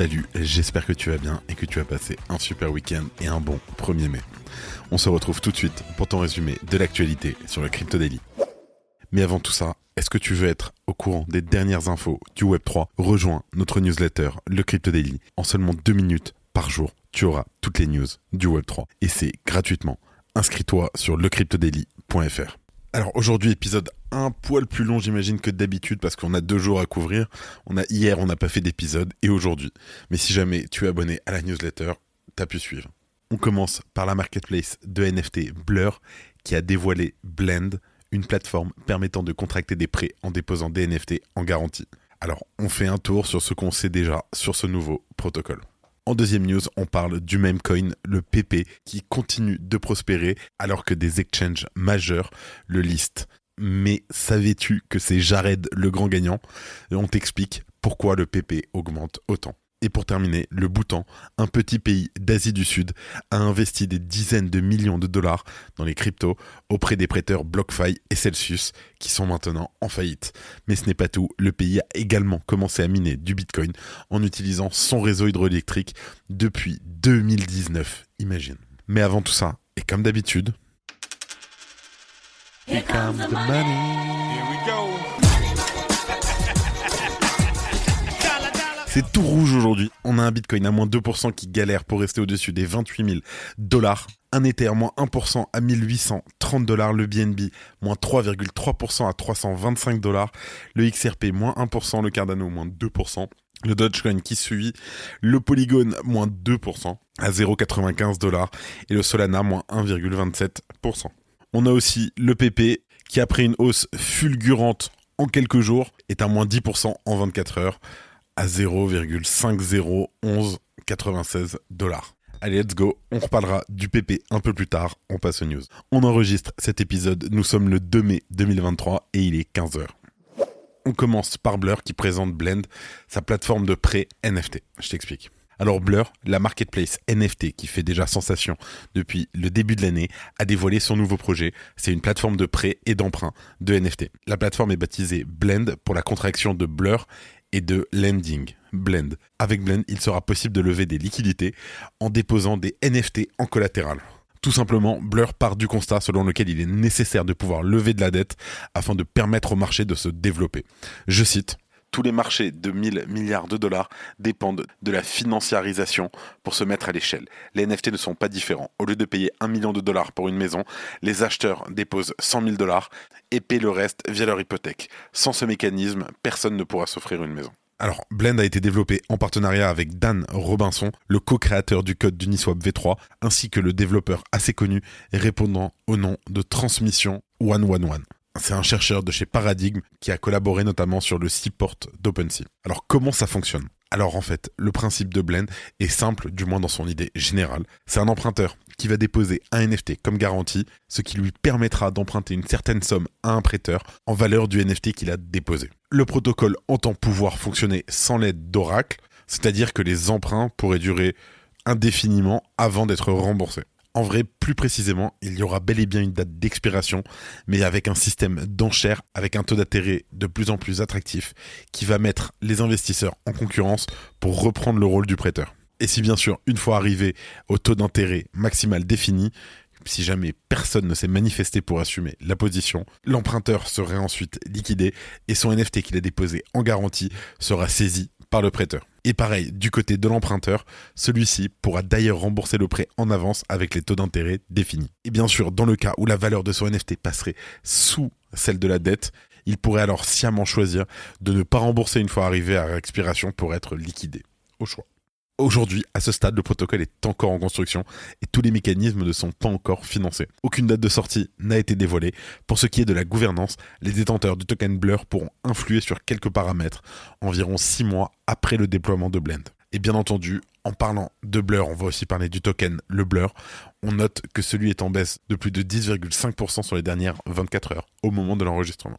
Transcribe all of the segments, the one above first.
Salut, j'espère que tu vas bien et que tu as passé un super week-end et un bon 1er mai. On se retrouve tout de suite pour ton résumé de l'actualité sur le Crypto Daily. Mais avant tout ça, est-ce que tu veux être au courant des dernières infos du Web3 Rejoins notre newsletter, le Crypto Daily. En seulement deux minutes par jour, tu auras toutes les news du Web3 et c'est gratuitement. Inscris-toi sur lecryptodaily.fr. Alors aujourd'hui, épisode un poil plus long, j'imagine, que d'habitude, parce qu'on a deux jours à couvrir. On a hier, on n'a pas fait d'épisode, et aujourd'hui. Mais si jamais tu es abonné à la newsletter, t'as pu suivre. On commence par la marketplace de NFT Blur, qui a dévoilé Blend, une plateforme permettant de contracter des prêts en déposant des NFT en garantie. Alors, on fait un tour sur ce qu'on sait déjà sur ce nouveau protocole. En deuxième news, on parle du même coin, le PP, qui continue de prospérer alors que des exchanges majeurs le listent. Mais savais-tu que c'est Jared le grand gagnant? On t'explique pourquoi le PP augmente autant. Et pour terminer, le Bhoutan, un petit pays d'Asie du Sud, a investi des dizaines de millions de dollars dans les cryptos auprès des prêteurs BlockFi et Celsius qui sont maintenant en faillite. Mais ce n'est pas tout, le pays a également commencé à miner du Bitcoin en utilisant son réseau hydroélectrique depuis 2019, imagine. Mais avant tout ça, et comme d'habitude... Here comes the money. Here we go. C'est tout rouge aujourd'hui. On a un Bitcoin à moins 2% qui galère pour rester au-dessus des 28 000 dollars. Un Ether moins 1% à 1830 dollars. Le BNB moins 3,3% à 325 dollars. Le XRP moins 1%. Le Cardano moins 2%. Le Dogecoin qui suit, le Polygon moins 2% à 0,95 dollars et le Solana moins 1,27%. On a aussi le PP qui après une hausse fulgurante en quelques jours est à moins 10% en 24 heures à 0,501196 dollars. Allez, let's go. On reparlera du PP un peu plus tard. On passe aux news. On enregistre cet épisode. Nous sommes le 2 mai 2023 et il est 15h. On commence par Blur qui présente Blend, sa plateforme de prêt NFT. Je t'explique. Alors Blur, la marketplace NFT qui fait déjà sensation depuis le début de l'année, a dévoilé son nouveau projet. C'est une plateforme de prêt et d'emprunt de NFT. La plateforme est baptisée Blend pour la contraction de Blur et de lending, blend. Avec Blend, il sera possible de lever des liquidités en déposant des NFT en collatéral. Tout simplement, Blur part du constat selon lequel il est nécessaire de pouvoir lever de la dette afin de permettre au marché de se développer. Je cite, tous les marchés de 1000 milliards de dollars dépendent de la financiarisation pour se mettre à l'échelle. Les NFT ne sont pas différents. Au lieu de payer 1 million de dollars pour une maison, les acheteurs déposent 100 000 dollars et paient le reste via leur hypothèque. Sans ce mécanisme, personne ne pourra s'offrir une maison. Alors, Blend a été développé en partenariat avec Dan Robinson, le co-créateur du code d'Uniswap V3, ainsi que le développeur assez connu répondant au nom de Transmission 111. C'est un chercheur de chez Paradigm qui a collaboré notamment sur le seaport d'OpenSea. Alors comment ça fonctionne? Alors en fait, le principe de Blend est simple, du moins dans son idée générale. C'est un emprunteur qui va déposer un NFT comme garantie, ce qui lui permettra d'emprunter une certaine somme à un prêteur en valeur du NFT qu'il a déposé. Le protocole entend pouvoir fonctionner sans l'aide d'Oracle, c'est-à-dire que les emprunts pourraient durer indéfiniment avant d'être remboursés. En vrai, plus précisément, il y aura bel et bien une date d'expiration, mais avec un système d'enchères, avec un taux d'intérêt de plus en plus attractif, qui va mettre les investisseurs en concurrence pour reprendre le rôle du prêteur. Et si bien sûr, une fois arrivé au taux d'intérêt maximal défini, si jamais personne ne s'est manifesté pour assumer la position, l'emprunteur serait ensuite liquidé et son NFT qu'il a déposé en garantie sera saisi par le prêteur. Et pareil, du côté de l'emprunteur, celui-ci pourra d'ailleurs rembourser le prêt en avance avec les taux d'intérêt définis. Et bien sûr, dans le cas où la valeur de son NFT passerait sous celle de la dette, il pourrait alors sciemment choisir de ne pas rembourser une fois arrivé à l'expiration pour être liquidé. Au choix. Aujourd'hui, à ce stade, le protocole est encore en construction et tous les mécanismes ne sont pas encore financés. Aucune date de sortie n'a été dévoilée. Pour ce qui est de la gouvernance, les détenteurs du token Blur pourront influer sur quelques paramètres environ 6 mois après le déploiement de Blend. Et bien entendu, En parlant de Blur, on va aussi parler du token, le Blur. On note que celui est en baisse de plus de 10,5% sur les dernières 24 heures au moment de l'enregistrement.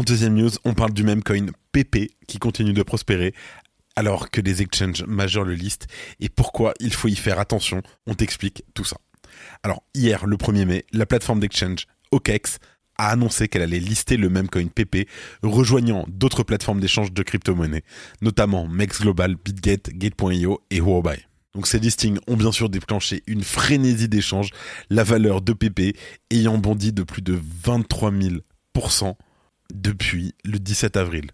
En deuxième news, on parle du même coin PP qui continue de prospérer alors que les exchanges majeurs le listent et pourquoi il faut y faire attention. On t'explique tout ça. Alors hier, le 1er mai, la plateforme d'exchange OKEx a annoncé qu'elle allait lister le même coin PP, rejoignant d'autres plateformes d'échange de crypto-monnaies, notamment Mex Global, BitGet, Gate.io et Huobai. Donc ces listings ont bien sûr déclenché une frénésie d'échanges, la valeur de PP ayant bondi de plus de 23 000% depuis le 17 avril.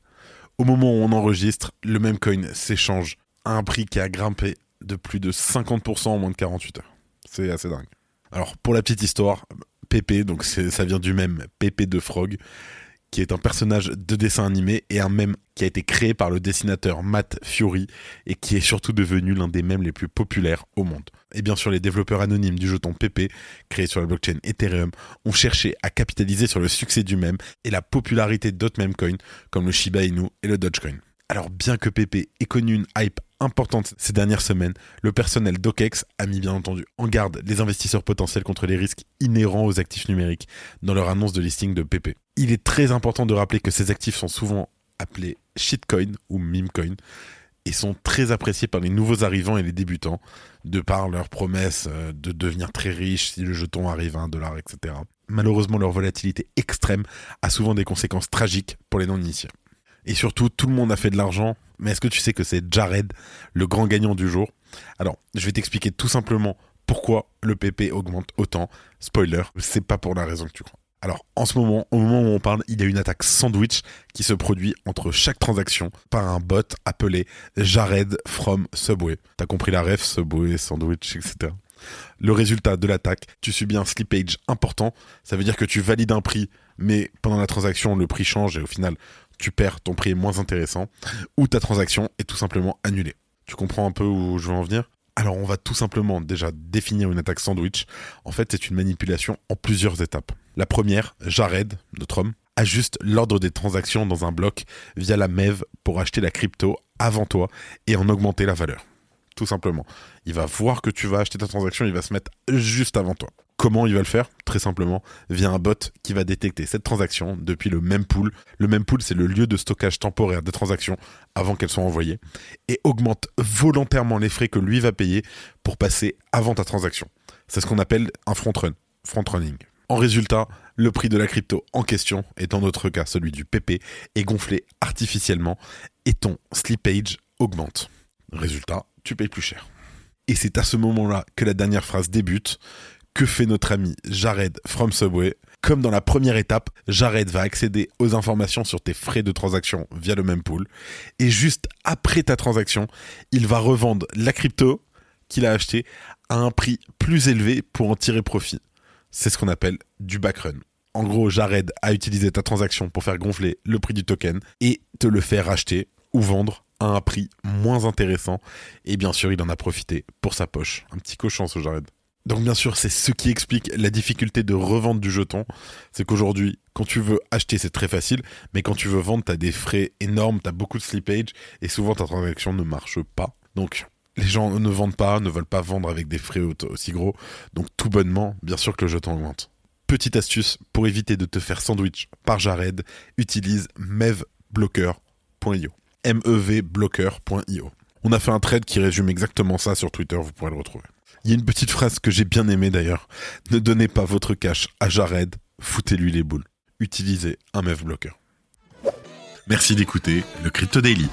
Au moment où on enregistre, le même coin s'échange à un prix qui a grimpé de plus de 50% en moins de 48 heures. C'est assez dingue. Alors, pour la petite histoire, Pépé, donc ça vient du même Pépé de Frog, qui est un personnage de dessin animé et un mème qui a été créé par le dessinateur Matt Fury et qui est surtout devenu l'un des mèmes les plus populaires au monde. Et bien sûr, les développeurs anonymes du jeton PP, créé sur la blockchain Ethereum, ont cherché à capitaliser sur le succès du mème et la popularité d'autres meme coins comme le Shiba Inu et le Dogecoin. Alors bien que PP ait connu une hype importante ces dernières semaines, le personnel d'OKEx a mis bien entendu en garde les investisseurs potentiels contre les risques inhérents aux actifs numériques dans leur annonce de listing de PP. Il est très important de rappeler que ces actifs sont souvent appelés shitcoin ou memecoin et sont très appréciés par les nouveaux arrivants et les débutants de par leur promesse euh, de devenir très riches si le jeton arrive à un dollar, etc. Malheureusement, leur volatilité extrême a souvent des conséquences tragiques pour les non-initiés. Et surtout, tout le monde a fait de l'argent. Mais est-ce que tu sais que c'est Jared, le grand gagnant du jour? Alors, je vais t'expliquer tout simplement pourquoi le PP augmente autant. Spoiler, c'est pas pour la raison que tu crois. Alors, en ce moment, au moment où on parle, il y a une attaque sandwich qui se produit entre chaque transaction par un bot appelé Jared from Subway. T'as compris la ref, Subway, sandwich, etc. Le résultat de l'attaque, tu subis un slippage important. Ça veut dire que tu valides un prix, mais pendant la transaction, le prix change et au final, tu perds, ton prix moins intéressant, ou ta transaction est tout simplement annulée. Tu comprends un peu où je veux en venir? Alors on va tout simplement déjà définir une attaque sandwich. En fait, c'est une manipulation en plusieurs étapes. La première, Jared, notre homme, ajuste l'ordre des transactions dans un bloc via la MEV pour acheter la crypto avant toi et en augmenter la valeur. Tout simplement. Il va voir que tu vas acheter ta transaction, il va se mettre juste avant toi. Comment il va le faire? Très simplement, via un bot qui va détecter cette transaction depuis le même pool. Le même pool, c'est le lieu de stockage temporaire des transactions avant qu'elles soient envoyées, et augmente volontairement les frais que lui va payer pour passer avant ta transaction. C'est ce qu'on appelle un front run, front running. En résultat, le prix de la crypto en question, et dans notre cas celui du PP, est gonflé artificiellement et ton slippage augmente. Résultat, tu payes plus cher. Et c'est à ce moment-là que la dernière phrase débute que fait notre ami Jared from Subway? Comme dans la première étape, Jared va accéder aux informations sur tes frais de transaction via le même pool. Et juste après ta transaction, il va revendre la crypto qu'il a acheté à un prix plus élevé pour en tirer profit. C'est ce qu'on appelle du backrun. En gros, Jared a utilisé ta transaction pour faire gonfler le prix du token et te le faire acheter ou vendre un prix moins intéressant. Et bien sûr, il en a profité pour sa poche. Un petit cochon, ce Jared. Donc bien sûr, c'est ce qui explique la difficulté de revente du jeton. C'est qu'aujourd'hui, quand tu veux acheter, c'est très facile, mais quand tu veux vendre, tu as des frais énormes, tu as beaucoup de slippage, et souvent ta transaction ne marche pas. Donc les gens ne vendent pas, ne veulent pas vendre avec des frais aussi gros. Donc tout bonnement, bien sûr que le jeton augmente. Petite astuce, pour éviter de te faire sandwich par Jared, utilise mevblocker.io. mevblocker.io. On a fait un trade qui résume exactement ça sur Twitter, vous pourrez le retrouver. Il y a une petite phrase que j'ai bien aimée d'ailleurs. Ne donnez pas votre cash à Jared, foutez-lui les boules. Utilisez un meuf bloqueur. Merci d'écouter le Crypto Daily.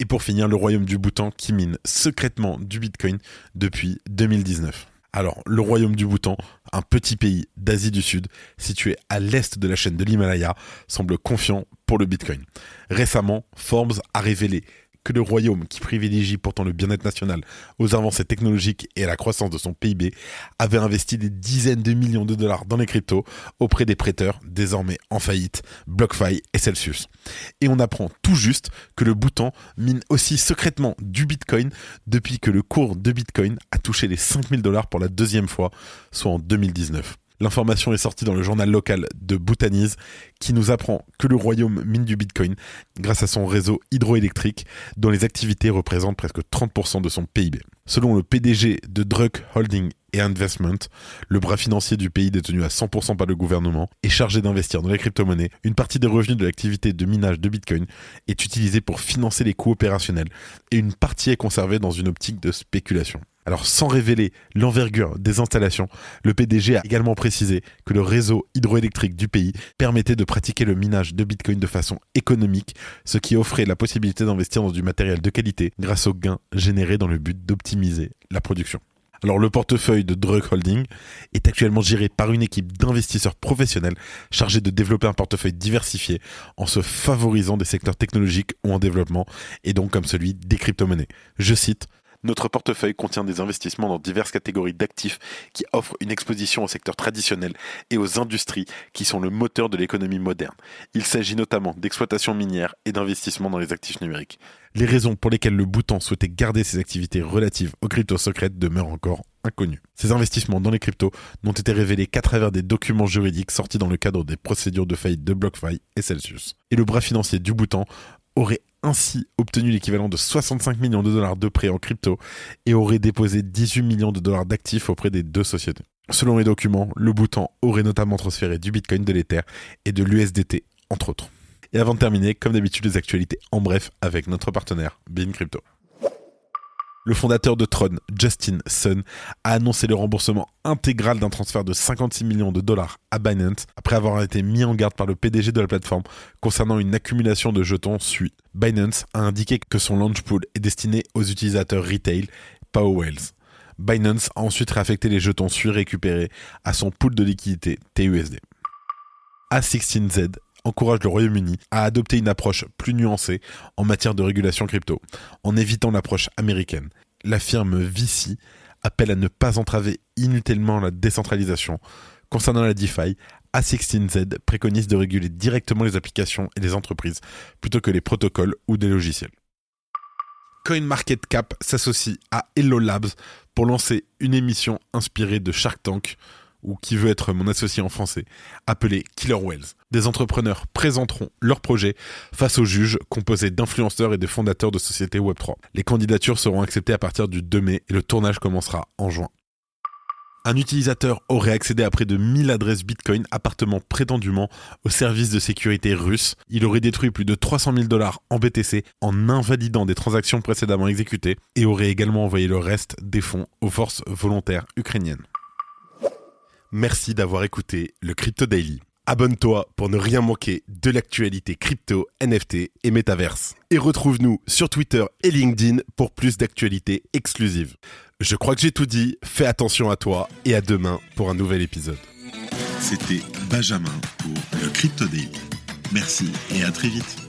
Et pour finir, le royaume du Bhoutan qui mine secrètement du Bitcoin depuis 2019. Alors, le royaume du Bhoutan, un petit pays d'Asie du Sud, situé à l'est de la chaîne de l'Himalaya, semble confiant le Bitcoin. Récemment, Forbes a révélé que le royaume, qui privilégie pourtant le bien-être national aux avancées technologiques et à la croissance de son PIB, avait investi des dizaines de millions de dollars dans les cryptos auprès des prêteurs désormais en faillite, BlockFi et Celsius. Et on apprend tout juste que le Bhoutan mine aussi secrètement du Bitcoin depuis que le cours de Bitcoin a touché les 5000 dollars pour la deuxième fois, soit en 2019. L'information est sortie dans le journal local de Bhutanese qui nous apprend que le royaume mine du Bitcoin grâce à son réseau hydroélectrique dont les activités représentent presque 30% de son PIB. Selon le PDG de Druk Holding et Investment, le bras financier du pays détenu à 100% par le gouvernement, est chargé d'investir dans les crypto-monnaies. Une partie des revenus de l'activité de minage de Bitcoin est utilisée pour financer les coûts opérationnels et une partie est conservée dans une optique de spéculation. Alors sans révéler l'envergure des installations, le PDG a également précisé que le réseau hydroélectrique du pays permettait de pratiquer le minage de Bitcoin de façon économique, ce qui offrait la possibilité d'investir dans du matériel de qualité grâce aux gains générés dans le but d'optimiser la production. Alors le portefeuille de Drug Holding est actuellement géré par une équipe d'investisseurs professionnels chargés de développer un portefeuille diversifié en se favorisant des secteurs technologiques ou en développement et donc comme celui des crypto-monnaies. Je cite notre portefeuille contient des investissements dans diverses catégories d'actifs qui offrent une exposition au secteur traditionnel et aux industries qui sont le moteur de l'économie moderne. Il s'agit notamment d'exploitation minière et d'investissement dans les actifs numériques. Les raisons pour lesquelles le Bhoutan souhaitait garder ses activités relatives aux cryptos secrètes demeurent encore inconnues. Ces investissements dans les cryptos n'ont été révélés qu'à travers des documents juridiques sortis dans le cadre des procédures de faillite de BlockFi et Celsius. Et le bras financier du Bhoutan aurait ainsi obtenu l'équivalent de 65 millions de dollars de prêts en crypto et aurait déposé 18 millions de dollars d'actifs auprès des deux sociétés. Selon les documents, le Bhoutan aurait notamment transféré du Bitcoin, de l'Ether et de l'USDT, entre autres. Et avant de terminer, comme d'habitude, les actualités en bref avec notre partenaire, Bean Crypto. Le fondateur de Tron, Justin Sun, a annoncé le remboursement intégral d'un transfert de 56 millions de dollars à Binance après avoir été mis en garde par le PDG de la plateforme concernant une accumulation de jetons SUI. Binance a indiqué que son launch pool est destiné aux utilisateurs retail, pas aux whales. Binance a ensuite réaffecté les jetons SUI récupérés à son pool de liquidité TUSD. A16Z encourage le Royaume-Uni à adopter une approche plus nuancée en matière de régulation crypto, en évitant l'approche américaine. La firme Vici appelle à ne pas entraver inutilement la décentralisation. Concernant la DeFi, A16Z préconise de réguler directement les applications et les entreprises plutôt que les protocoles ou des logiciels. CoinMarketCap s'associe à Hello Labs pour lancer une émission inspirée de Shark Tank ou qui veut être mon associé en français, appelé Killer Wells. Des entrepreneurs présenteront leurs projets face aux juges composés d'influenceurs et de fondateurs de sociétés Web3. Les candidatures seront acceptées à partir du 2 mai et le tournage commencera en juin. Un utilisateur aurait accédé à près de 1000 adresses Bitcoin appartenant prétendument au service de sécurité russe. Il aurait détruit plus de 300 000 dollars en BTC en invalidant des transactions précédemment exécutées et aurait également envoyé le reste des fonds aux forces volontaires ukrainiennes. Merci d'avoir écouté le Crypto Daily. Abonne-toi pour ne rien manquer de l'actualité crypto, NFT et métaverse. Et retrouve-nous sur Twitter et LinkedIn pour plus d'actualités exclusives. Je crois que j'ai tout dit, fais attention à toi et à demain pour un nouvel épisode. C'était Benjamin pour le Crypto Daily. Merci et à très vite.